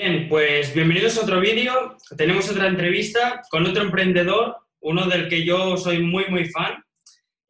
Bien, pues bienvenidos a otro vídeo. Tenemos otra entrevista con otro emprendedor, uno del que yo soy muy, muy fan.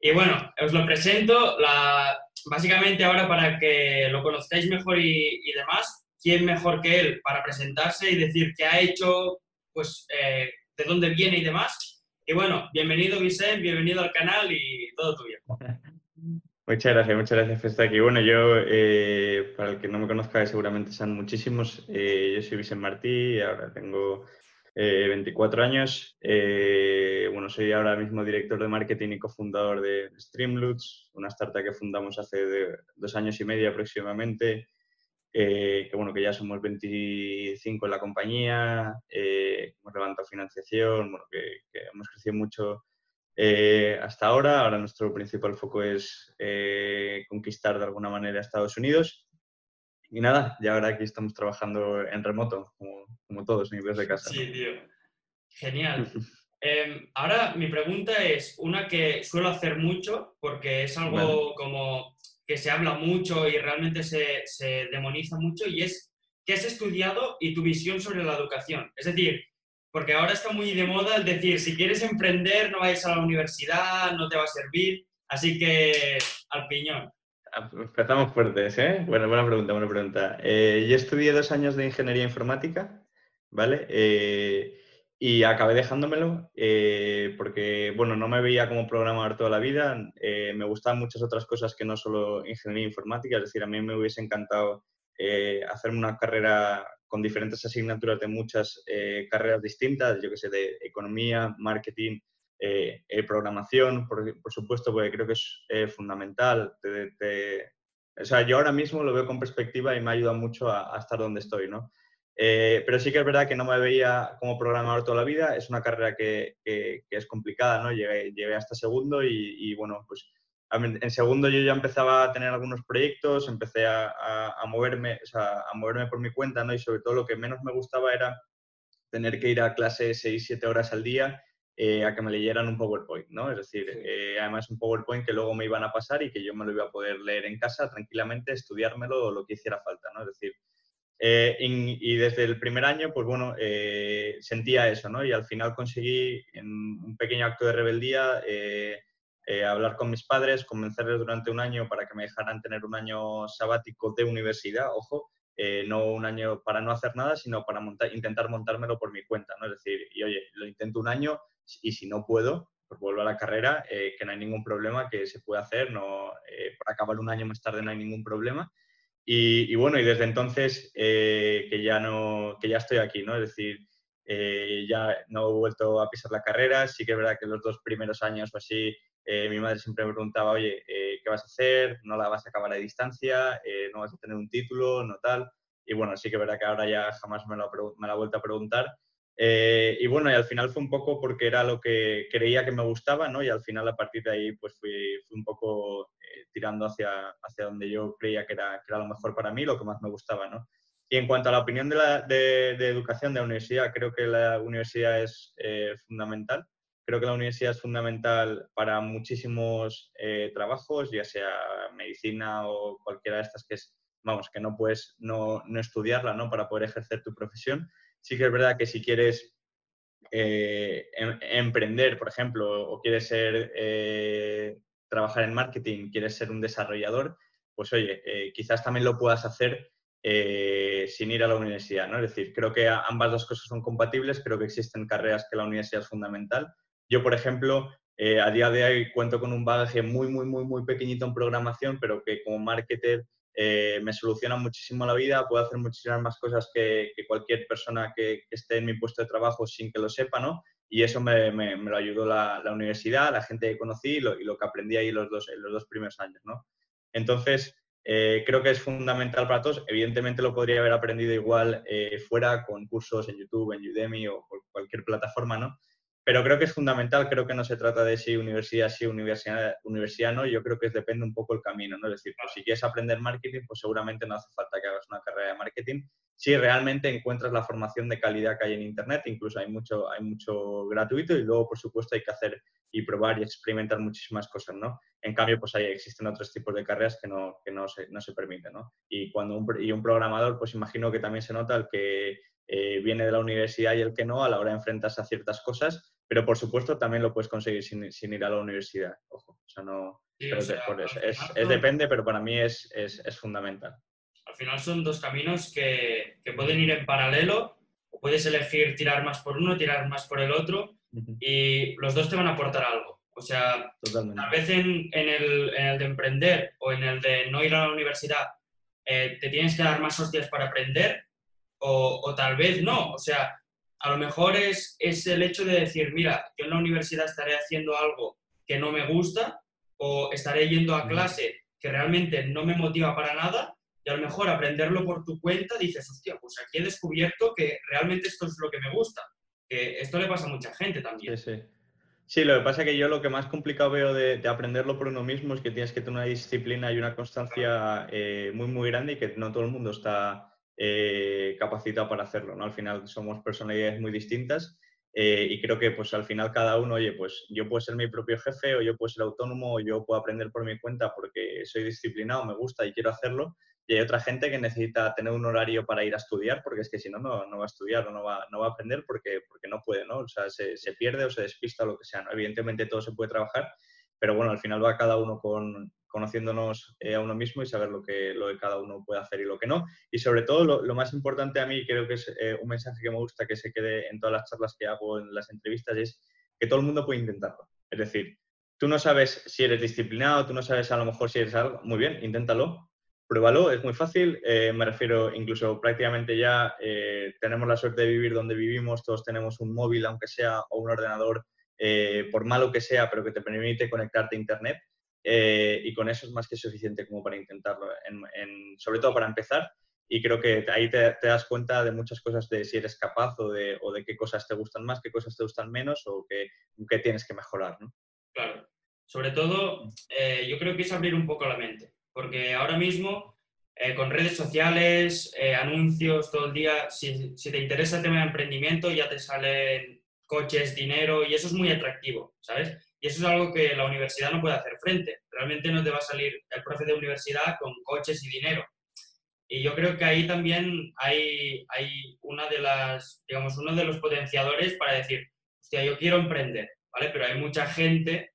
Y bueno, os lo presento. La, básicamente ahora para que lo conozcáis mejor y, demás, ¿quién mejor que él para presentarse y decir qué ha hecho, pues eh, de dónde viene y demás? Y bueno, bienvenido Vicente, bienvenido al canal y todo tuyo. Muchas gracias, muchas gracias por estar aquí. Bueno, yo, eh, para el que no me conozca, seguramente sean muchísimos. Eh, yo soy Vicente Martí, ahora tengo 24 años. bueno, soy ahora mismo director de marketing y cofundador de Streamloots, una startup que fundamos hace dos años y medio aproximadamente. que bueno, que ya somos 25 en la compañía, hemos levantado financiación, bueno, que, hemos crecido mucho eh, hasta ahora. Ahora nuestro principal foco es eh, conquistar de alguna manera Estados Unidos. Y nada, ya ahora aquí estamos trabajando en remoto, como, como todos, ni de casa. Sí, tío. Genial. Em, ahora mi pregunta es una que suelo hacer mucho porque es algo como que se habla mucho y realmente se, se demoniza mucho y es ¿qué has estudiado y tu visión sobre la educación? Es decir, porque ahora está muy de moda el decir, si quieres emprender, no vayas a la universidad, no te va a servir, así que al piñón. Ah, empezamos fuertes, ¿eh? Bueno, buena pregunta, buena pregunta. Eh, yo estudié dos años de ingeniería informática, ¿vale? Eh, y acabé dejándomelo eh, porque, bueno, no me veía como programador toda la vida. me gustaban muchas otras cosas que no solo ingeniería informática. Es decir, a mí me hubiese encantado hacerme una carrera con diferentes asignaturas de muchas eh, carreras distintas, yo que sé, de economía, marketing, eh, eh, programación, por, supuesto, porque creo que es fundamental. o sea, yo ahora mismo lo veo con perspectiva y me ayuda mucho a, estar donde estoy, ¿no? pero sí que es verdad que no me veía como programador toda la vida, es una carrera que, que, es complicada, ¿no? Llegué, llegué hasta segundo y, y bueno, pues en segundo yo ya empezaba a tener algunos proyectos, empecé a, a, moverme, o sea, a moverme por mi cuenta, ¿no? Y sobre todo lo que menos me gustaba era tener que ir a clase 6, 7 horas al día eh, a que me leyeran un PowerPoint, ¿no? Es decir, eh, además un PowerPoint que luego me iban a pasar y que yo me lo iba a poder leer en casa tranquilamente, estudiármelo o lo que hiciera falta, ¿no? Es decir, eh, y, y, desde el primer año, pues bueno, sentía eso, ¿no? Y al final conseguí en un pequeño acto de rebeldía eh, hablar con mis padres, convencerles durante un año para que me dejaran tener un año sabático de universidad, ojo, eh, no un año para no hacer nada, sino para intentar montármelo por mi cuenta, ¿no? Es decir, y oye, lo intento un año y si no puedo, pues vuelvo a la carrera, eh, que no hay ningún problema, que se puede hacer, no, para acabar un año más tarde no hay ningún problema. Y, y bueno, y desde entonces que, ya no, que ya estoy aquí, ¿no? Es decir, ya no he vuelto a pisar la carrera, sí que es verdad que los dos primeros años o así eh, mi madre siempre me preguntaba, oye, eh, ¿qué vas a hacer? ¿No la vas a acabar a distancia? Eh, ¿No vas a tener un título? ¿No tal? Y bueno, sí que es verdad que ahora ya jamás me lo, me la he vuelto a preguntar. y bueno, y al final fue un poco porque era lo que creía que me gustaba, ¿no? Y al final a partir de ahí pues fui, fui un poco tirando hacia, hacia donde yo creía que era, que era lo mejor para mí, lo que más me gustaba, ¿no? Y en cuanto a la opinión de, la, de, de educación de la universidad, creo que la universidad es fundamental Creo que la universidad es fundamental para muchísimos eh, trabajos, ya sea medicina o cualquiera de estas que es, vamos, que no puedes no, no estudiarla, ¿no? Para poder ejercer tu profesión. Sí que es verdad que si quieres eh, em, emprender, por ejemplo, o quieres eh, trabajar en marketing, quieres ser un desarrollador, pues oye, quizás también lo puedas hacer sin ir a la universidad, ¿no? Es decir, creo que ambas dos cosas son compatibles, creo que existen carreras que la universidad es fundamental, yo, por ejemplo, eh, a día de hoy cuento con un bagaje muy, muy, muy, muy pequeñito en programación, pero que como marketer eh, me soluciona muchísimo la vida, puedo hacer muchísimas más cosas que, cualquier persona que, esté en mi puesto de trabajo sin que lo sepa, ¿no? Y eso me, me, lo ayudó la, universidad, la gente que conocí y lo, que aprendí ahí los dos, en los dos primeros años, ¿no? Entonces, eh, creo que es fundamental para todos. Evidentemente lo podría haber aprendido igual fuera con cursos en YouTube, en Udemy o cualquier plataforma, ¿no? Pero creo que es fundamental, creo que no se trata de si universidad sí, universidad, universidad no, yo creo que depende un poco el camino, ¿no? Es decir, pues si quieres aprender marketing, pues seguramente no hace falta que hagas una carrera de marketing. si realmente encuentras la formación de calidad que hay en Internet, incluso hay mucho, hay mucho gratuito y luego, por supuesto, hay que hacer y probar y experimentar muchísimas cosas, ¿no? En cambio, pues ahí existen otros tipos de carreras que no, que no, se, no se permiten, ¿no? Y, cuando un, y un programador, pues imagino que también se nota el que eh, viene de la universidad y el que no a la hora de enfrentarse a ciertas cosas, pero por supuesto también lo puedes conseguir sin, sin ir a la universidad, ojo, o sea, no... es, es, depende, pero para mí es, es fundamental al final son dos caminos que, que, pueden ir en paralelo, o puedes elegir tirar más por uno, tirar más por el otro, y los dos te van a aportar algo. O sea, tal vez en, en, el, en, el, de emprender o en el de no ir a la universidad eh, te tienes que dar más hostias para aprender, o, o, tal vez no. O sea, a lo mejor es, es el hecho de decir, mira, yo en la universidad estaré haciendo algo que no me gusta, o estaré yendo a clase que realmente no me motiva para nada, y a lo mejor aprenderlo por tu cuenta dices, hostia, pues aquí he descubierto que realmente esto es lo que me gusta. Que esto le pasa a mucha gente también. Sí, sí. Sí, lo que pasa es que yo lo que más complicado veo de, aprenderlo por uno mismo es que tienes que tener una disciplina y una constancia eh, muy, muy grande y que no todo el mundo está eh, capacitado para hacerlo. ¿no? Al final somos personalidades muy distintas eh, y creo que pues al final cada uno, oye, pues yo puedo ser mi propio jefe o yo puedo ser autónomo o yo puedo aprender por mi cuenta porque soy disciplinado, me gusta y quiero hacerlo y hay otra gente que necesita tener un horario para ir a estudiar, porque es que si no, no, va a estudiar o no va, no va a aprender porque, porque no puede, ¿no? O sea, se, se pierde o se despista o lo que sea. Evidentemente todo se puede trabajar, pero bueno, al final va cada uno con, conociéndonos eh, a uno mismo y saber lo que, lo que cada uno puede hacer y lo que no. Y sobre todo, lo, más importante a mí, creo que es eh, un mensaje que me gusta que se quede en todas las charlas que hago en las entrevistas, es que todo el mundo puede intentarlo. Es decir, tú no sabes si eres disciplinado, tú no sabes a lo mejor si eres algo, muy bien, inténtalo, pruébalo, es muy fácil. Eh, me refiero, incluso prácticamente ya tenemos la suerte de vivir donde vivimos, todos tenemos un móvil, aunque sea, o un ordenador, por malo que sea, pero que te permite conectarte a Internet. Y con eso es más que suficiente como para intentarlo, sobre todo para empezar. Y creo que ahí te, das cuenta de muchas cosas de si eres capaz o de, o de, qué cosas te gustan más, qué cosas te gustan menos o qué, qué tienes que mejorar. ¿no? Claro. Sobre todo, yo creo que es abrir un poco la mente porque ahora mismo eh, con redes sociales, eh, anuncios todo el día, si, te interesa el tema de emprendimiento ya te salen coches, dinero y eso es muy atractivo, ¿sabes? Y eso es algo que la universidad no puede hacer frente. Realmente no te va a salir el profe de universidad con coches y dinero. Y yo creo que ahí también hay, hay una de las, digamos, uno de los potenciadores para decir, hostia, yo quiero emprender, ¿vale? Pero hay mucha gente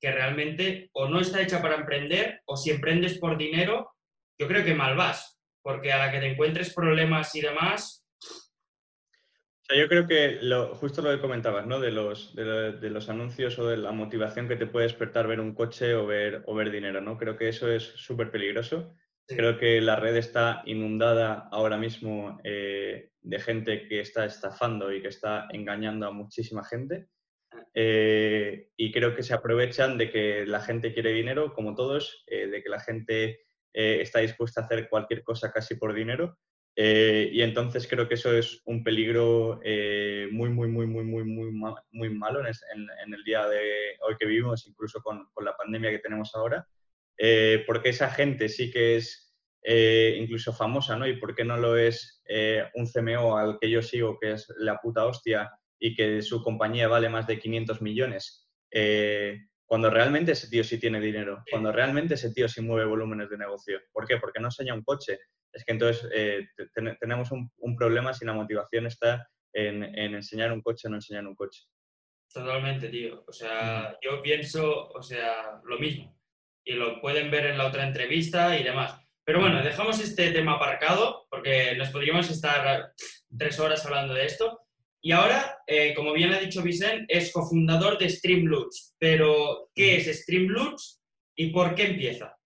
que realmente o no está hecha para emprender o si emprendes por dinero, yo creo que mal vas, porque a la que te encuentres problemas y demás... Sea, yo creo que lo, justo lo que comentabas, ¿no? De los, de, los anuncios o de la motivación que te puede despertar ver un coche o ver, o ver dinero, ¿no? Creo que eso es súper peligroso. Creo que la red está inundada ahora mismo eh, de gente que está estafando y que está engañando a muchísima gente. Eh, y creo que se aprovechan de que la gente quiere dinero, como todos, eh, de que la gente está dispuesta a hacer cualquier cosa casi por dinero. Y entonces creo que eso es un peligro muy, muy, muy, muy, muy, muy, muy malo en, el día de hoy que vivimos, incluso con, con la pandemia que tenemos ahora, porque esa gente sí que es incluso famosa, ¿no? Y por qué no lo es un CMO al que yo sigo, que es la puta hostia, y que su compañía vale más de 500 millones, eh, cuando realmente ese tío sí tiene dinero, cuando realmente ese tío sí mueve volúmenes de negocio. ¿Por qué? Porque no enseña un coche. Es que entonces eh, tenemos un, problema si la motivación está en, enseñar un coche o no enseñar un coche. Totalmente, tío. O sea, yo pienso, o sea, lo mismo. Y lo pueden ver en la otra entrevista y demás. Pero bueno, dejamos este tema aparcado porque nos podríamos estar tres horas hablando de esto. Y ahora, eh, como bien ha dicho Vicente, es cofundador de Streamloots. Pero, ¿qué es Streamloots y por qué empieza?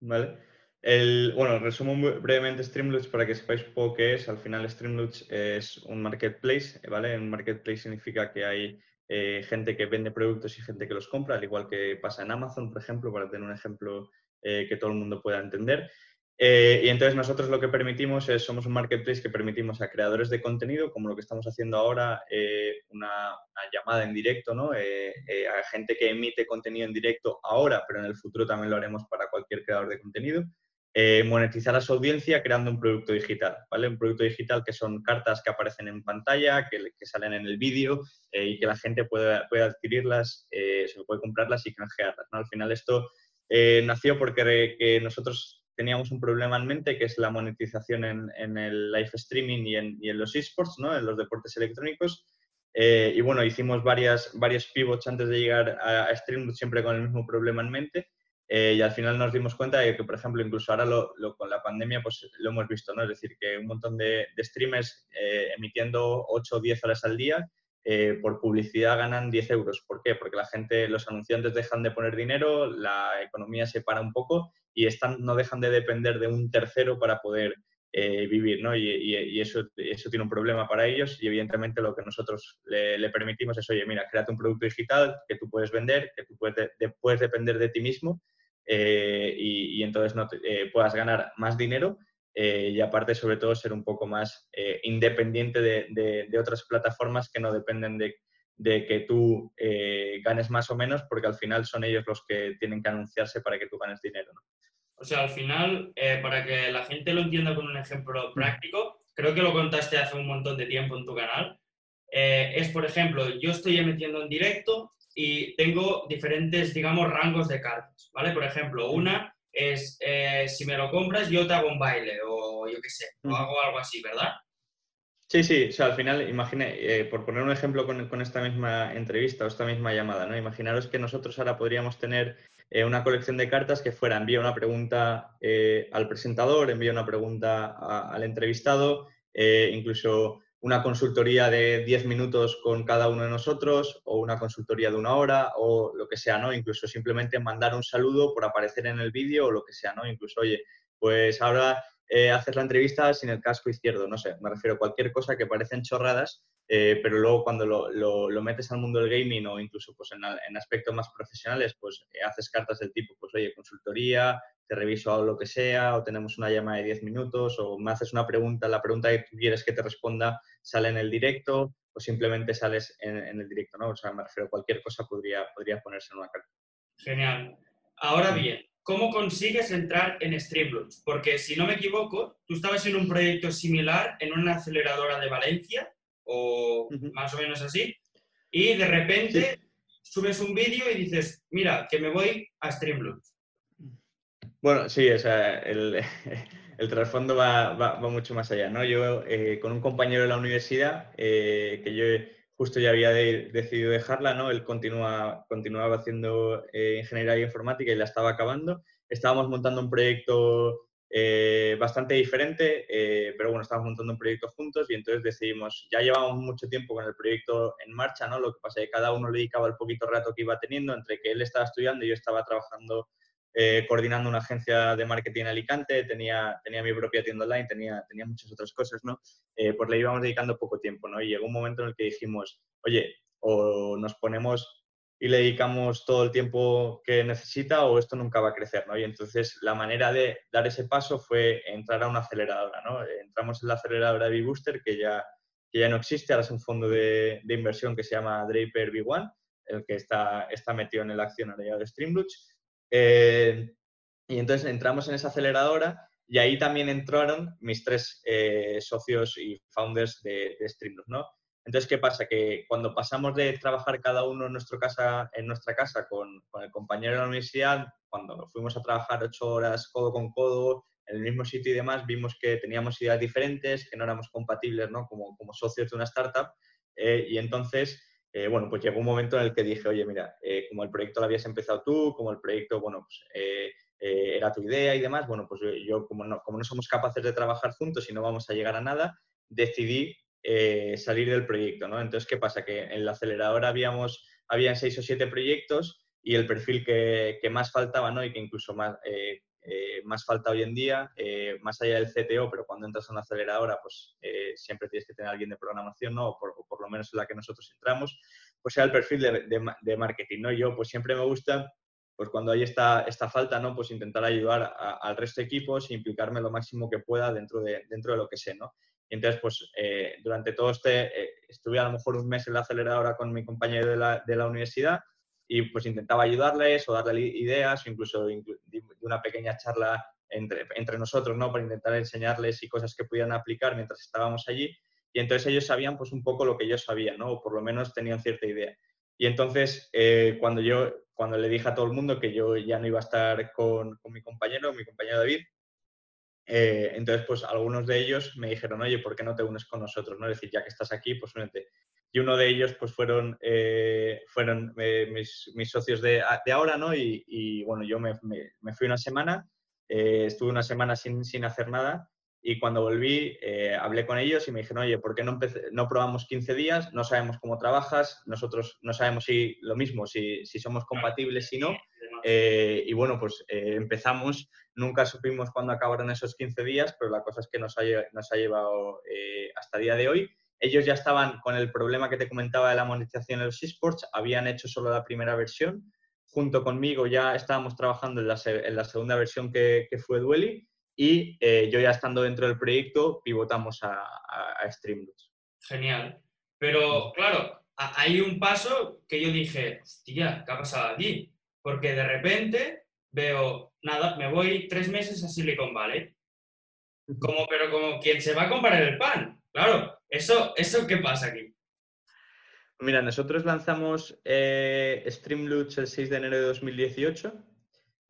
Vale. Bueno, resumo muy brevemente Streamloots para que sepáis poco qué es. Al final, Streamloots es un marketplace, ¿vale? Un marketplace significa que hay eh, gente que vende productos y gente que los compra, al igual que pasa en Amazon, por ejemplo, para tener un ejemplo eh, que todo el mundo pueda entender. Eh, y entonces nosotros lo que permitimos es, somos un marketplace que permitimos a creadores de contenido, como lo que estamos haciendo ahora, eh, una, llamada en directo, ¿no? A gente que emite contenido en directo ahora, pero en el futuro también lo haremos para cualquier creador de contenido. Eh, monetizar a su audiencia creando un producto digital, ¿vale? Un producto digital que son cartas que aparecen en pantalla, que, salen en el vídeo eh, y que la gente puede, puede adquirirlas, eh, se puede comprarlas y canjearlas, ¿no? Al final esto nació porque nosotros teníamos un problema en mente que es la monetización en, el live streaming y en, y en los esports, ¿no? En los deportes electrónicos. y bueno, hicimos varias, varios pivots antes de llegar a, a siempre con el mismo problema en mente. Eh, y al final nos dimos cuenta de que, por ejemplo, incluso ahora lo, con la pandemia pues lo hemos visto, ¿no? Es decir, que un montón de, streamers eh, emitiendo 8 o 10 horas al día eh, por publicidad ganan 10 euros. ¿Por qué? Porque la gente, los anunciantes dejan de poner dinero, la economía se para un poco y están, no dejan de depender de un tercero para poder vivir, ¿no? Y, eso, eso tiene un problema para ellos y evidentemente lo que nosotros le, permitimos es, oye, mira, créate un producto digital que tú puedes vender, que tú puedes, puedes depender de ti mismo eh, y, entonces no eh, puedas ganar más dinero eh, y aparte sobre todo ser un poco más independiente de, de, otras plataformas que no dependen de, de que tú ganes más o menos porque al final son ellos los que tienen que anunciarse para que tú ganes dinero. ¿no? O sea, al final, para que la gente lo entienda con un ejemplo práctico, creo que lo contaste hace un montón de tiempo en tu canal, es por ejemplo, yo estoy emitiendo en directo y tengo diferentes, digamos, rangos de cartas, ¿vale? Por ejemplo, una es, eh, si me lo compras, yo te hago un baile o yo qué sé, o hago algo así, ¿verdad? Sí, sí, o sea, al final, imagine, eh, por poner un ejemplo con, con, esta misma entrevista o esta misma llamada, ¿no? Imaginaros que nosotros ahora podríamos tener eh, una colección de cartas que fuera envía una pregunta al presentador, envía una pregunta al entrevistado, incluso una consultoría de 10 minutos con cada uno de nosotros o una consultoría de una hora o lo que sea, ¿no? Incluso simplemente mandar un saludo por aparecer en el vídeo o lo que sea, ¿no? Incluso, oye, pues ahora eh, haces la entrevista sin el casco izquierdo, no sé, me refiero a cualquier cosa que parecen chorradas, eh, pero luego cuando lo, lo, metes al mundo del gaming o incluso pues en, aspectos más profesionales, pues eh, haces cartas del tipo, pues oye, consultoría, te reviso lo que sea, o tenemos una llamada de 10 minutos, o me haces una pregunta, la pregunta que tú quieres que te responda sale en el directo, o simplemente sales en, el directo, ¿no? O sea, me refiero a cualquier cosa podría, podría ponerse en una carta. Genial. Ahora bien, ¿cómo consigues entrar en Streamlabs? Porque si no me equivoco, tú estabas en un proyecto similar en una aceleradora de Valencia, o más o menos así, y de repente subes un vídeo y dices, mira, que me voy a Streamlabs. Bueno, sí, o sea, el, el trasfondo va, va, mucho más allá, ¿no? Yo, eh, con un compañero de la universidad, eh, que yo justo ya había decidido dejarla, ¿no? Él continúa, continuaba haciendo eh, ingeniería informática y la estaba acabando. Estábamos montando un proyecto bastante diferente, pero bueno, estábamos montando un proyecto juntos y entonces decidimos, ya llevábamos mucho tiempo con el proyecto en marcha, ¿no? Lo que pasa es que cada uno le dedicaba el poquito rato que iba teniendo, entre que él estaba estudiando y yo estaba trabajando eh, coordinando una agencia de marketing en Alicante, tenía, tenía mi propia tienda online, tenía, tenía muchas otras cosas, ¿no? Eh, pues le íbamos dedicando poco tiempo, ¿no? Y llegó un momento en el que dijimos, oye, o nos ponemos y le dedicamos todo el tiempo que necesita o esto nunca va a crecer, ¿no? Y entonces la manera de dar ese paso fue entrar a una aceleradora, ¿no? Entramos en la aceleradora de B-Booster, que ya, que ya no existe, ahora es un fondo de, de inversión que se llama Draper B1, el que está, está metido en el accionario de Streamloots, eh, y entonces entramos en esa aceleradora y ahí también entraron mis tres eh, socios y founders de, de ¿no? Entonces, ¿qué pasa? Que cuando pasamos de trabajar cada uno en, nuestro casa, en nuestra casa con, con, el compañero de la universidad, cuando fuimos a trabajar ocho horas codo con codo en el mismo sitio y demás, vimos que teníamos ideas diferentes, que no éramos compatibles ¿no? Como, como socios de una startup. Eh, y entonces eh, bueno, pues llegó un momento en el que dije, oye, mira, eh, como el proyecto lo habías empezado tú, como el proyecto, bueno, pues eh, era tu idea y demás, bueno, pues yo, como no, como no somos capaces de trabajar juntos y no vamos a llegar a nada, decidí salir del proyecto, ¿no? Entonces, ¿qué pasa? Que en la aceleradora habíamos, habían seis o siete proyectos y el perfil que, que más faltaba, ¿no? Y que incluso más, eh, más falta hoy en día, eh, más allá del CTO, pero cuando entras a una aceleradora, pues eh, siempre tienes que tener alguien de programación, ¿no? O por, lo menos en la que nosotros entramos, pues sea el perfil de, de, marketing, ¿no? Yo pues siempre me gusta, pues cuando hay esta, esta falta, ¿no? Pues intentar ayudar al resto de equipos e implicarme lo máximo que pueda dentro de, dentro de lo que sé, ¿no? Y entonces, pues durante todo este, estuve a lo mejor un mes en la aceleradora con mi compañero de la, de la universidad, y pues intentaba ayudarles o darle ideas o incluso una pequeña charla entre, entre, nosotros, ¿no? Para intentar enseñarles y cosas que pudieran aplicar mientras estábamos allí. Y entonces ellos sabían pues un poco lo que yo sabía, ¿no? O por lo menos tenían cierta idea. Y entonces, eh, cuando yo, cuando le dije a todo el mundo que yo ya no iba a estar con, con mi compañero, mi compañero David, eh, entonces, pues algunos de ellos me dijeron, oye, ¿por qué no te unes con nosotros? ¿no? Es decir, ya que estás aquí, pues únete. Y uno de ellos, pues fueron, eh, fueron mis, mis, socios de, de ahora, ¿no? Y, y bueno, yo me, me, fui una semana, estuve una semana sin, sin hacer nada y cuando volví, eh, hablé con ellos y me dijeron, oye, ¿por qué no, no probamos 15 días? No sabemos cómo trabajas, nosotros no sabemos si lo mismo, si, si somos compatibles, si no. Eh, y bueno, pues eh, empezamos, nunca supimos cuándo acabaron esos 15 días, pero la cosa es que nos ha, nos ha llevado hasta el día de hoy. Ellos ya estaban con el problema que te comentaba de la monetización de los esports, habían hecho solo la primera versión. Junto conmigo ya estábamos trabajando en la, en la segunda versión que, que fue Dueli y eh, yo ya estando dentro del proyecto pivotamos a, a, Genial. Pero claro, hay un paso que yo dije, hostia, ¿qué ha pasado aquí? Porque de repente veo, nada, me voy tres meses a Silicon Valley. Como, pero como quien se va a comprar el pan. Claro, ¿eso, eso qué pasa aquí? Mira, nosotros lanzamos eh, el 6 de enero de 2018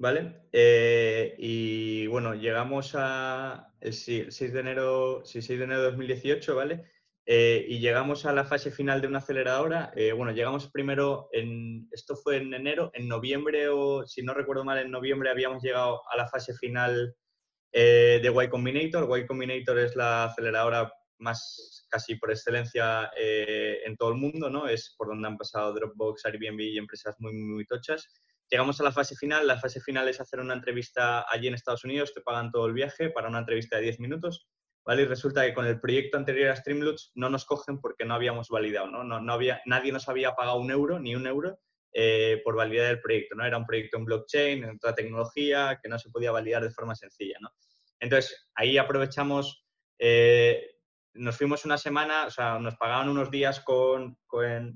¿vale? Eh, y bueno, llegamos a el 6 de enero, 6 de enero de 2018, ¿vale? Eh, y llegamos a la fase final de una aceleradora. Eh, bueno, llegamos primero en, esto fue en enero, en noviembre o si no recuerdo mal, en noviembre habíamos llegado a la fase final de Y Combinator. Y Combinator es la aceleradora más casi por excelencia en todo el mundo, ¿no? Es por donde han pasado Dropbox, Airbnb y empresas muy, muy, muy tochas. Llegamos a la fase final. La fase final es hacer una entrevista allí en Estados Unidos, te pagan todo el viaje para una entrevista de 10 minutos. ¿vale? Y resulta que con el proyecto anterior a Streamloots no nos cogen porque no habíamos validado, ¿no? No, había, nadie nos había pagado un euro, ni un euro, eh, por validar el proyecto, ¿no? Era un proyecto en blockchain, en otra tecnología, que no se podía validar de forma sencilla, ¿no? Entonces, ahí aprovechamos, eh, nos fuimos una semana, o sea, nos pagaban unos días con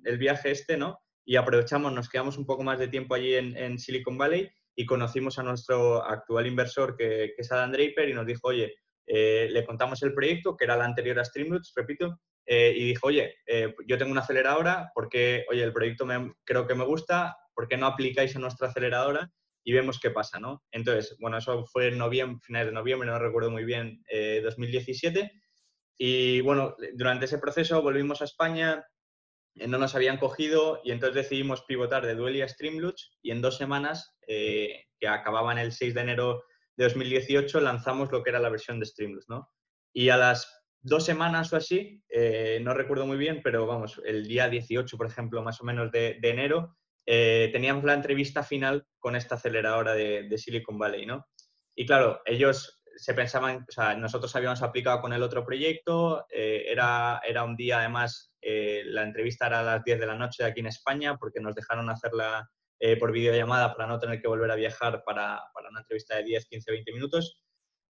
el viaje este, ¿no? Y aprovechamos, nos quedamos un poco más de tiempo allí en, Silicon Valley y conocimos a nuestro actual inversor, que, es Adam Draper, y nos dijo, oye, eh, le contamos el proyecto, que era la anterior a Streamroots, repito, eh, y dijo, oye, eh, yo tengo una aceleradora, porque, oye, el proyecto me, creo que me gusta, ¿por qué no aplicáis a nuestra aceleradora? Y vemos qué pasa, ¿no? Entonces, bueno, eso fue en noviembre, finales de noviembre, no recuerdo muy bien, 2017. Y bueno, durante ese proceso volvimos a España, eh, no nos habían cogido y entonces decidimos pivotar de Dueli a Streamloots y en dos semanas, eh, que acababan el 6 de enero de 2018, lanzamos lo que era la versión de Streamloots, ¿no? Y a las dos semanas o así, eh, no recuerdo muy bien, pero vamos, el día 18, por ejemplo, más o menos de, enero, teníamos la entrevista final con esta aceleradora de, de Silicon Valley, ¿no? Y claro, ellos se pensaban, o sea, nosotros habíamos aplicado con el otro proyecto, era, era un día además eh, la entrevista era a las 10 de la noche aquí en España porque nos dejaron hacerla eh, por videollamada para no tener que volver a viajar para, para una entrevista de 10, 15, 20 minutos.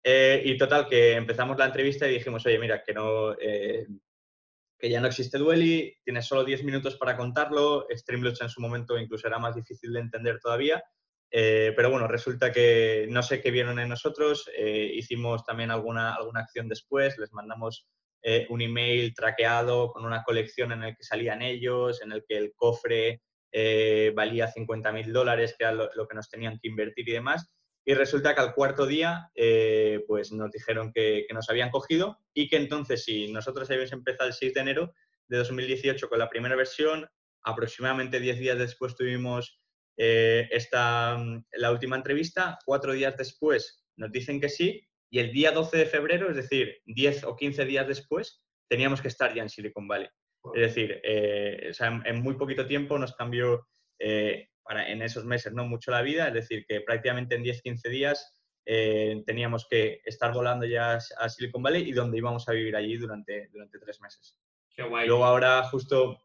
Eh, y total, que empezamos la entrevista y dijimos, oye, mira, que, no, que ya no existe Dueli, tienes solo 10 minutos para contarlo, Streamlabs en su momento incluso era más difícil de entender todavía. pero bueno, resulta que no sé qué vieron en nosotros, hicimos también alguna, alguna acción después, les mandamos eh, un email traqueado con una colección en el que salían ellos, en el que el cofre eh, valía 50 mil dólares, que era lo, que nos tenían que invertir y demás. Y resulta que al cuarto día, eh, pues nos dijeron que, nos habían cogido y que entonces, si nosotros habíamos empezado el 6 de enero de 2018 con la primera versión, aproximadamente 10 días después tuvimos esta, la última entrevista, cuatro días después nos dicen que sí y el día 12 de febrero, es decir, 10 o 15 días después, teníamos que estar ya en Silicon Valley. Es decir, eh, en, muy poquito tiempo nos cambió eh, para, en esos meses no mucho la vida, es decir, que prácticamente en 10-15 días eh, teníamos que estar volando ya a Silicon Valley y donde íbamos a vivir allí durante, durante tres meses. Qué guay. Luego ahora justo,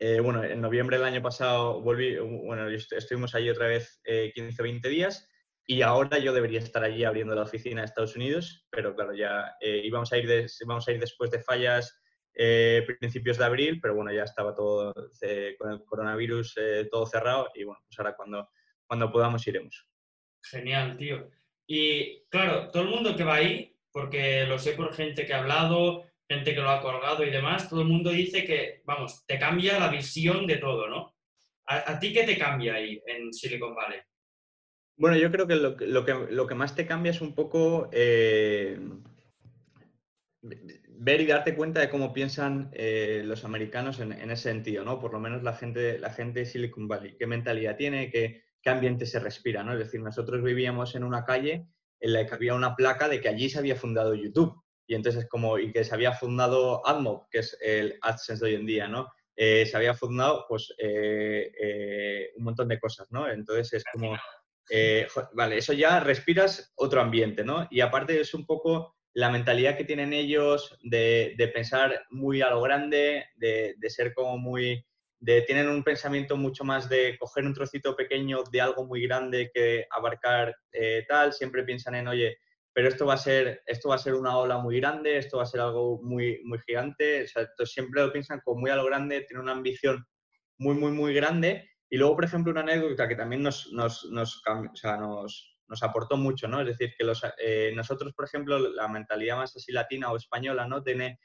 bueno, en noviembre del año pasado volví, bueno, estuvimos allí otra vez 15-20 días y ahora yo debería estar allí abriendo la oficina de Estados Unidos, pero claro, ya eh, íbamos, a ir a ir después de fallas eh, principios de abril, pero bueno, ya estaba todo eh, con el coronavirus todo cerrado y bueno, pues ahora cuando, cuando podamos iremos. Genial, tío. Y claro, todo el mundo que va ahí, porque lo sé por gente que ha hablado, gente que lo ha colgado y demás, todo el mundo dice que, vamos, te cambia la visión de todo, ¿no? ¿A, ti qué te cambia ahí en Silicon Valley? Bueno, yo creo que lo, que lo, que, más te cambia es un poco eh, ver y darte cuenta de cómo piensan eh, los americanos en, ese sentido, ¿no? Por lo menos la gente, la gente de Silicon Valley, qué mentalidad tiene, qué, qué ambiente se respira, ¿no? Es decir, nosotros vivíamos en una calle en la que había una placa de que allí se había fundado YouTube y entonces como, y que se había fundado AdMob, que es el AdSense de hoy en día, ¿no? Eh, se había fundado pues un montón de cosas, ¿no? Entonces es como, vale, eso ya respiras otro ambiente, ¿no? Y aparte es un poco la mentalidad que tienen ellos de, pensar muy a lo grande, de, de ser como muy, de, tienen un pensamiento mucho más de coger un trocito pequeño de algo muy grande que abarcar tal, siempre piensan en, oye, pero esto va a ser, esto va a ser una ola muy grande, esto va a ser algo muy, muy gigante, o siempre lo piensan como muy a lo grande, tiene una ambición muy, muy, muy grande. Y luego, por ejemplo, una anécdota que también nos, nos, nos, nos, aportó mucho, ¿no? Es decir, que los, eh, nosotros, por ejemplo, la mentalidad más así latina o española, ¿no? Tiene,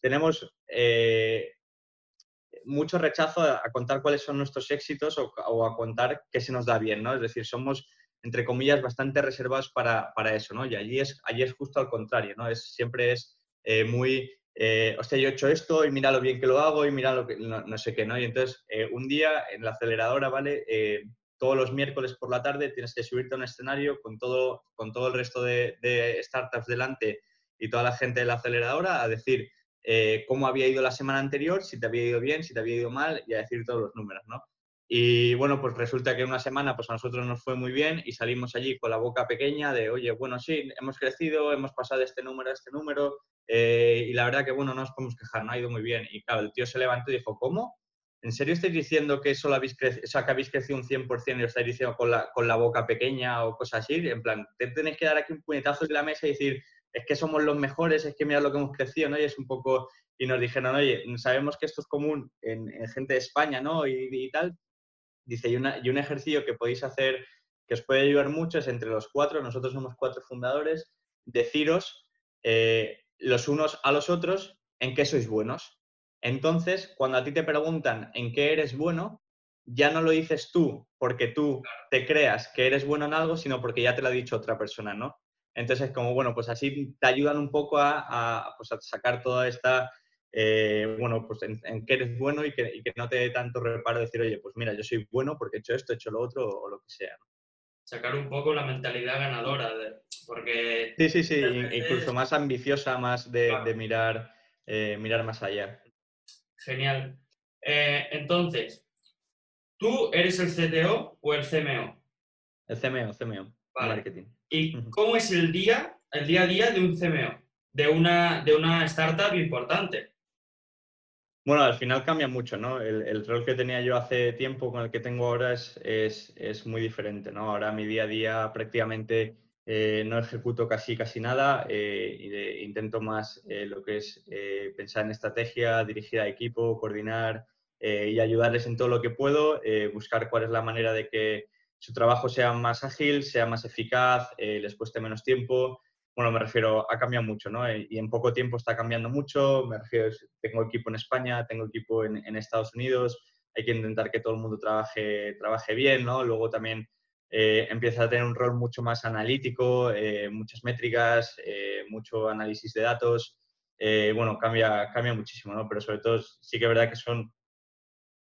tenemos eh, mucho rechazo a, contar cuáles son nuestros éxitos o, o, a contar qué se nos da bien, ¿no? Es decir, somos entre comillas, bastante reservados para, eso, ¿no? Y allí es, allí es justo al contrario, ¿no? Es, siempre es eh, muy, eh, hostia, yo he hecho esto y mira lo bien que lo hago y mira lo que, no, sé qué, ¿no? Y entonces, eh, un día en la aceleradora, ¿vale? Eh, todos los miércoles por la tarde tienes que subirte a un escenario con todo, con todo el resto de, de startups delante y toda la gente de la aceleradora a decir cómo había ido la semana anterior, si te había ido bien, si te había ido mal y a decir todos los números, ¿no? Y bueno, pues resulta que una semana pues a nosotros nos fue muy bien y salimos allí con la boca pequeña de, oye, bueno, sí, hemos crecido, hemos pasado de este número a este número eh, y la verdad que, bueno, no nos podemos quejar, no ha ido muy bien. Y claro, el tío se levantó y dijo, ¿cómo? ¿En serio estáis diciendo que solo habéis, crecido, o sea, que habéis crecido un 100% y lo estáis diciendo con la, con la boca pequeña o cosas así? En plan, te tenéis que dar aquí un puñetazo en la mesa y decir, es que somos los mejores, es que mira lo que hemos crecido, ¿no? Y es un poco, y nos dijeron, oye, sabemos que esto es común en, gente de España, ¿no? Y tal, Dice, y, y un ejercicio que podéis hacer que os puede ayudar mucho es entre los cuatro, nosotros somos cuatro fundadores, deciros eh, los unos a los otros en qué sois buenos. Entonces, cuando a ti te preguntan en qué eres bueno, ya no lo dices tú porque tú te creas que eres bueno en algo, sino porque ya te lo ha dicho otra persona, ¿no? Entonces, como bueno, pues así te ayudan un poco a, a, pues a sacar toda esta eh, bueno, pues en, qué eres bueno y que, no te dé tanto reparo decir, oye, pues mira, yo soy bueno porque he hecho esto, he hecho lo otro o lo que sea. Sacar un poco la mentalidad ganadora, porque... Sí, sí, sí, incluso más ambiciosa, más de, mirar, eh, mirar más allá. Genial. Eh, entonces, ¿tú eres el CTO o el CMO? El CMO, CMO, marketing. ¿Y cómo es el día, el día a día de un CMO, de una, de una startup importante? Bueno, al final cambia mucho, ¿no? El, rol que tenía yo hace tiempo con el que tengo ahora es, es, muy diferente, ¿no? Ahora mi día a día prácticamente eh, no ejecuto casi, casi nada eh, intento más eh, lo que es pensar en estrategia, dirigir a equipo, coordinar y ayudarles en todo lo que puedo, buscar cuál es la manera de que su trabajo sea más ágil, sea más eficaz, les cueste menos tiempo, bueno, me refiero, ha cambiado mucho, ¿no? Y en poco tiempo está cambiando mucho, me refiero, tengo equipo en España, tengo equipo en, Estados Unidos, hay que intentar que todo el mundo trabaje, trabaje bien, ¿no? Luego también eh, empieza a tener un rol mucho más analítico, eh, muchas métricas, eh, mucho análisis de datos, bueno, cambia, cambia muchísimo, ¿no? Pero sobre todo sí que es verdad que son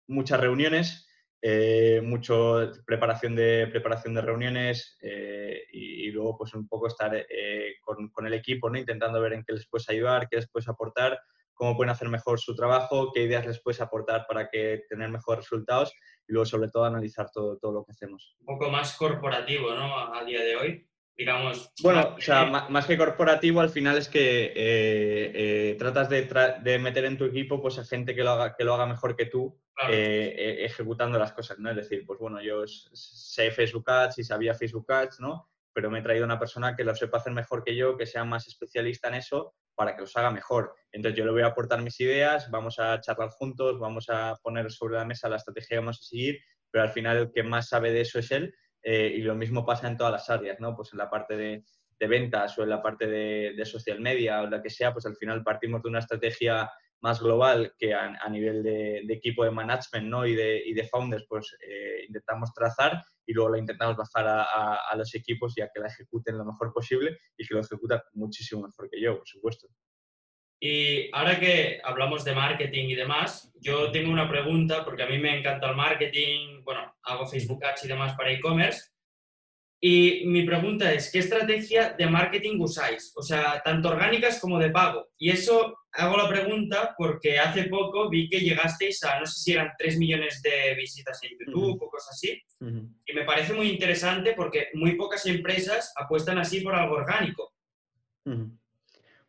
muchas reuniones, eh, mucho preparación de, preparación de reuniones eh, y, luego pues un poco estar eh, con, con, el equipo, ¿no? intentando ver en qué les puedes ayudar, qué les puedes aportar, cómo pueden hacer mejor su trabajo, qué ideas les puedes aportar para que tener mejores resultados y luego sobre todo analizar todo, todo lo que hacemos. Un poco más corporativo, ¿no? A día de hoy digamos... Bueno, o sea, más que corporativo, al final es que eh, eh, tratas de, meter en tu equipo pues, a gente que lo haga, que lo haga mejor que tú, eh, ejecutando las cosas, ¿no? Es decir, pues bueno, yo sé Facebook Ads y sabía Facebook Ads, ¿no? Pero me he traído una persona que lo sepa hacer mejor que yo, que sea más especialista en eso, para que los haga mejor. Entonces yo le voy a aportar mis ideas, vamos a charlar juntos, vamos a poner sobre la mesa la estrategia que vamos a seguir, pero al final el que más sabe de eso es él eh, y lo mismo pasa en todas las áreas, ¿no? Pues en la parte de, ventas o en la parte de, social media o la que sea, pues al final partimos de una estrategia más global que a, nivel de, equipo de management ¿no? y, de, y de founders, pues eh, intentamos trazar y luego la intentamos bajar a, a, los equipos y a que la ejecuten lo mejor posible y que lo ejecutan muchísimo mejor que yo, por supuesto. Y ahora que hablamos de marketing y demás, yo tengo una pregunta, porque a mí me encanta el marketing, bueno, hago Facebook Ads y demás para e-commerce. Y mi pregunta es, ¿qué estrategia de marketing usáis? O sea, tanto orgánicas como de pago. Y eso hago la pregunta porque hace poco vi que llegasteis a, no sé si eran 3 millones de visitas en YouTube o cosas así. Y me parece muy interesante porque muy pocas empresas apuestan así por algo orgánico.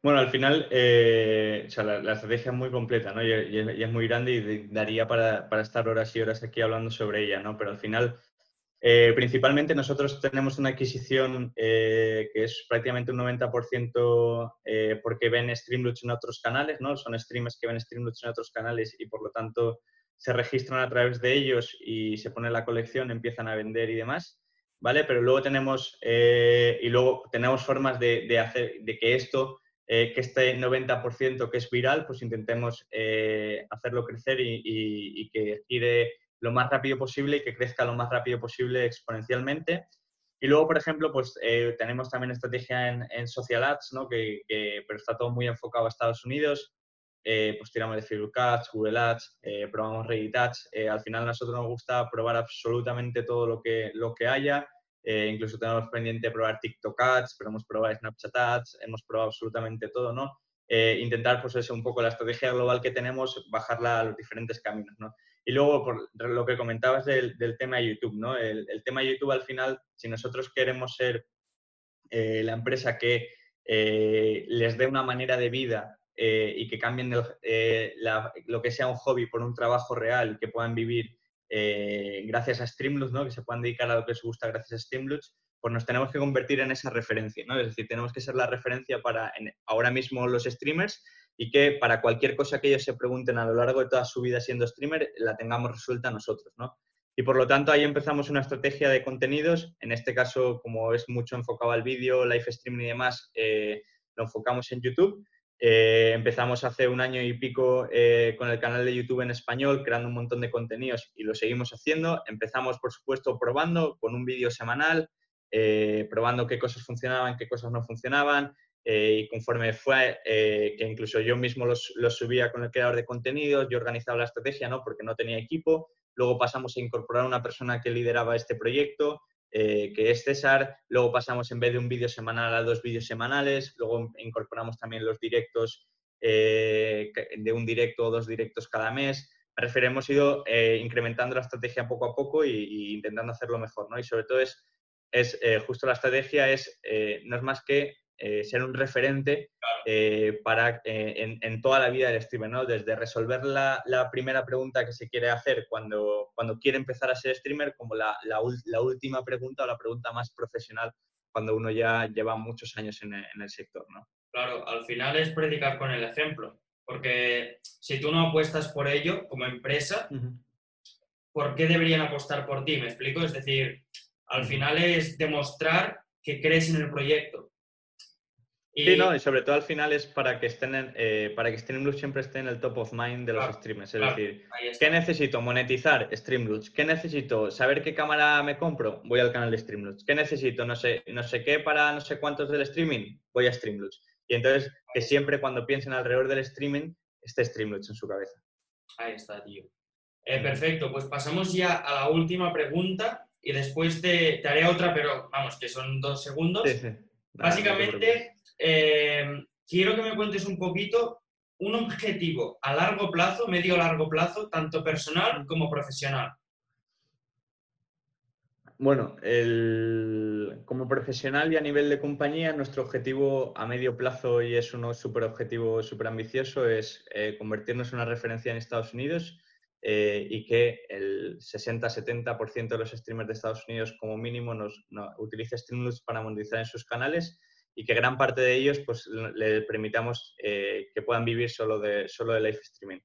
Bueno, al final, eh, la, estrategia es muy completa, ¿no? Y, es muy grande y daría para, estar horas y horas aquí hablando sobre ella, ¿no? Pero al final, eh, principalmente nosotros tenemos una adquisición eh, que es prácticamente un 90% porque ven Streamloots en otros canales, ¿no? Son streamers que ven Streamloots en otros canales y por lo tanto se registran a través de ellos y se pone la colección, empiezan a vender y demás, ¿vale? Pero luego tenemos, y luego tenemos formas de, hacer, de que esto eh, que este 90% que es viral, pues intentemos eh, hacerlo crecer y, que gire lo más rápido posible y que crezca lo más rápido posible exponencialmente. Y luego, por ejemplo, pues eh, tenemos también estrategia en, social ads, ¿no? que, pero está todo muy enfocado a Estados Unidos. pues tiramos de Facebook Ads, Google Ads, probamos Reddit Ads. al final a nosotros nos gusta probar absolutamente todo lo que, lo que haya eh, incluso tenemos pendiente probar TikTok Ads, pero hemos probado Snapchat Ads, hemos probado absolutamente todo, ¿no? Eh, intentar, pues eso, un poco la estrategia global que tenemos, bajarla a los diferentes caminos, ¿no? Y luego, por lo que comentabas del, tema de YouTube, ¿no? El, tema de YouTube, al final, si nosotros queremos ser eh, la empresa que les dé una manera de vida y que cambien lo que sea un hobby por un trabajo real que puedan vivir eh, gracias a Streamloots, ¿no? que se puedan dedicar a lo que les gusta gracias a Streamloots, pues nos tenemos que convertir en esa referencia, ¿no? Es decir, tenemos que ser la referencia para ahora mismo los streamers y que para cualquier cosa que ellos se pregunten a lo largo de toda su vida siendo streamer, la tengamos resuelta nosotros, ¿no? Y por lo tanto ahí empezamos una estrategia de contenidos, en este caso como es mucho enfocado al vídeo, live streaming y demás, eh, lo enfocamos en YouTube eh, empezamos hace un año y pico eh, con el canal de YouTube en español, creando un montón de contenidos y lo seguimos haciendo. Empezamos, por supuesto, probando con un vídeo semanal, eh, probando qué cosas funcionaban, qué cosas no funcionaban. Y conforme fue, que incluso yo mismo los, los, subía con el creador de contenidos, yo organizaba la estrategia, ¿no? Porque no tenía equipo. Luego pasamos a incorporar una persona que lideraba este proyecto. Eh, que es César. Luego pasamos en vez de un vídeo semanal a dos vídeos semanales. Luego incorporamos también los directos eh, de un directo o dos directos cada mes. Me refiero, hemos ido eh, incrementando la estrategia poco a poco y, intentando hacerlo mejor. ¿no? Y sobre todo es, es justo la estrategia es, no es más que eh, ser un referente eh, para, eh, en, toda la vida del streamer, ¿no? Desde resolver la, primera pregunta que se quiere hacer cuando, cuando quiere empezar a ser streamer, como la, última pregunta o la pregunta más profesional cuando uno ya lleva muchos años en el, sector, ¿no? Claro, al final es predicar con el ejemplo, porque si tú no apuestas por ello como empresa, ¿por qué deberían apostar por ti? ¿Me explico? Es decir, al final es demostrar que crees en el proyecto Sí, no, y sobre todo al final es para que estén en, eh, para que Streamloots siempre esté en el top of mind de los streamers. Es decir, ¿qué necesito? Monetizar Streamloots. ¿Qué necesito? ¿Saber qué cámara me compro? Voy al canal de Streamloots. ¿Qué necesito? No sé, no sé qué para no sé cuántos del streaming. Voy a Streamloots. Y entonces que siempre cuando piensen alrededor del streaming esté Streamloots en su cabeza. Ahí está, tío. Eh, perfecto, pues pasamos ya a la última pregunta y después te, haré otra, pero vamos, que son dos segundos. Básicamente, eh, quiero que me cuentes un poquito un objetivo a largo plazo, medio largo plazo, tanto personal como profesional. Bueno, como profesional y a nivel de compañía, nuestro objetivo a medio plazo, y es un súper objetivo, súper ambicioso, es eh, convertirnos en una referencia en Estados Unidos eh, y que el 60-70% de los streamers de Estados Unidos como mínimo nos, no, utilice Streamlabs para monetizar en sus canales y que gran parte de ellos pues, le permitamos eh, que puedan vivir solo de, solo de live streaming.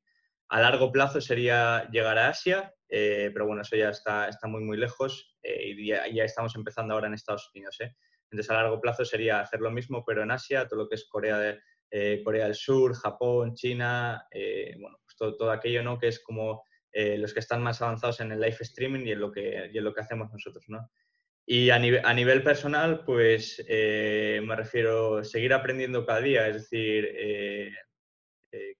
a largo plazo sería llegar a Asia, eh, pero bueno, eso ya está, está muy, muy lejos eh, y ya, ya, estamos empezando ahora en Estados Unidos. ¿eh? Entonces, a largo plazo sería hacer lo mismo, pero en Asia, todo lo que es Corea, de, Corea del Sur, Japón, China, bueno, pues todo, todo, aquello ¿no? que es como los que están más avanzados en el live streaming y en lo que, y en lo que hacemos nosotros. ¿no? Y a nivel, a nivel personal, pues me refiero a seguir aprendiendo cada día, es decir,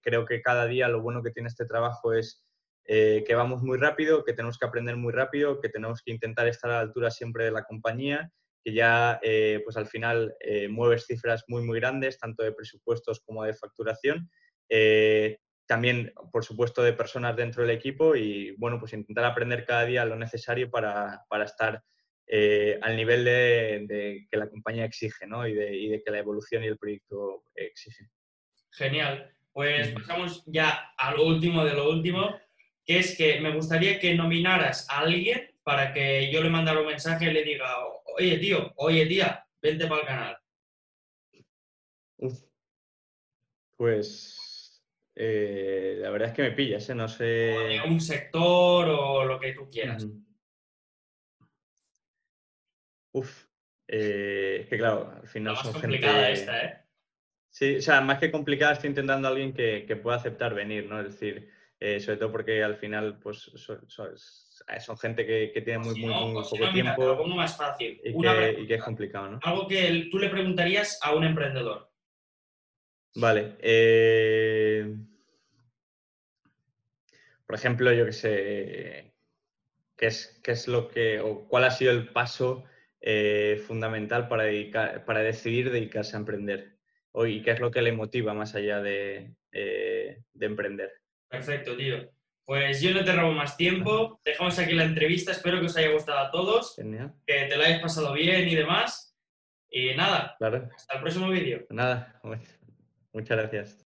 creo que cada día lo bueno que tiene este trabajo es eh, que vamos muy rápido, que tenemos que aprender muy rápido, que tenemos que intentar estar a la altura siempre de la compañía, que ya eh, pues al final eh, mueves cifras muy, muy grandes, tanto de presupuestos como de facturación. también, por supuesto, de personas dentro del equipo y, bueno, pues intentar aprender cada día lo necesario para, para estar al nivel de, que la compañía exige ¿no? y, de, y de que la evolución y el proyecto exige. Genial. Pues pasamos ya a lo último de lo último que es que me gustaría que nominaras a alguien para que yo le mandara un mensaje y le diga, oye tío, oye tía, vente para el canal. Pues eh, la verdad es que me pillas, ¿eh? no sé. un sector o lo que tú quieras. Uf, eh, es que claro, al final son complicada esta, ¿eh? Sí, o sea, más que complicada, estoy intentando a alguien que, que pueda aceptar venir, ¿no? Es decir, eh, sobre todo porque al final pues son, gente que, tiene muy, muy, pues poco tiempo. lo pongo más fácil. Y, que, es complicado, ¿no? Algo que tú le preguntarías a un emprendedor. Vale. Eh, por ejemplo, yo qué sé, ¿qué es, qué es lo que, o cuál ha sido el paso eh, fundamental para, dedicar, para decidir dedicarse a emprender? ¿Y qué es lo que le motiva más allá de emprender? Perfecto, tío. Pues yo no te robo más tiempo. Dejamos aquí la entrevista. Espero que os haya gustado a todos. Genial. Que te lo hayas pasado bien y demás. Y nada. Claro. Hasta el próximo vídeo. Nada. Muchas gracias.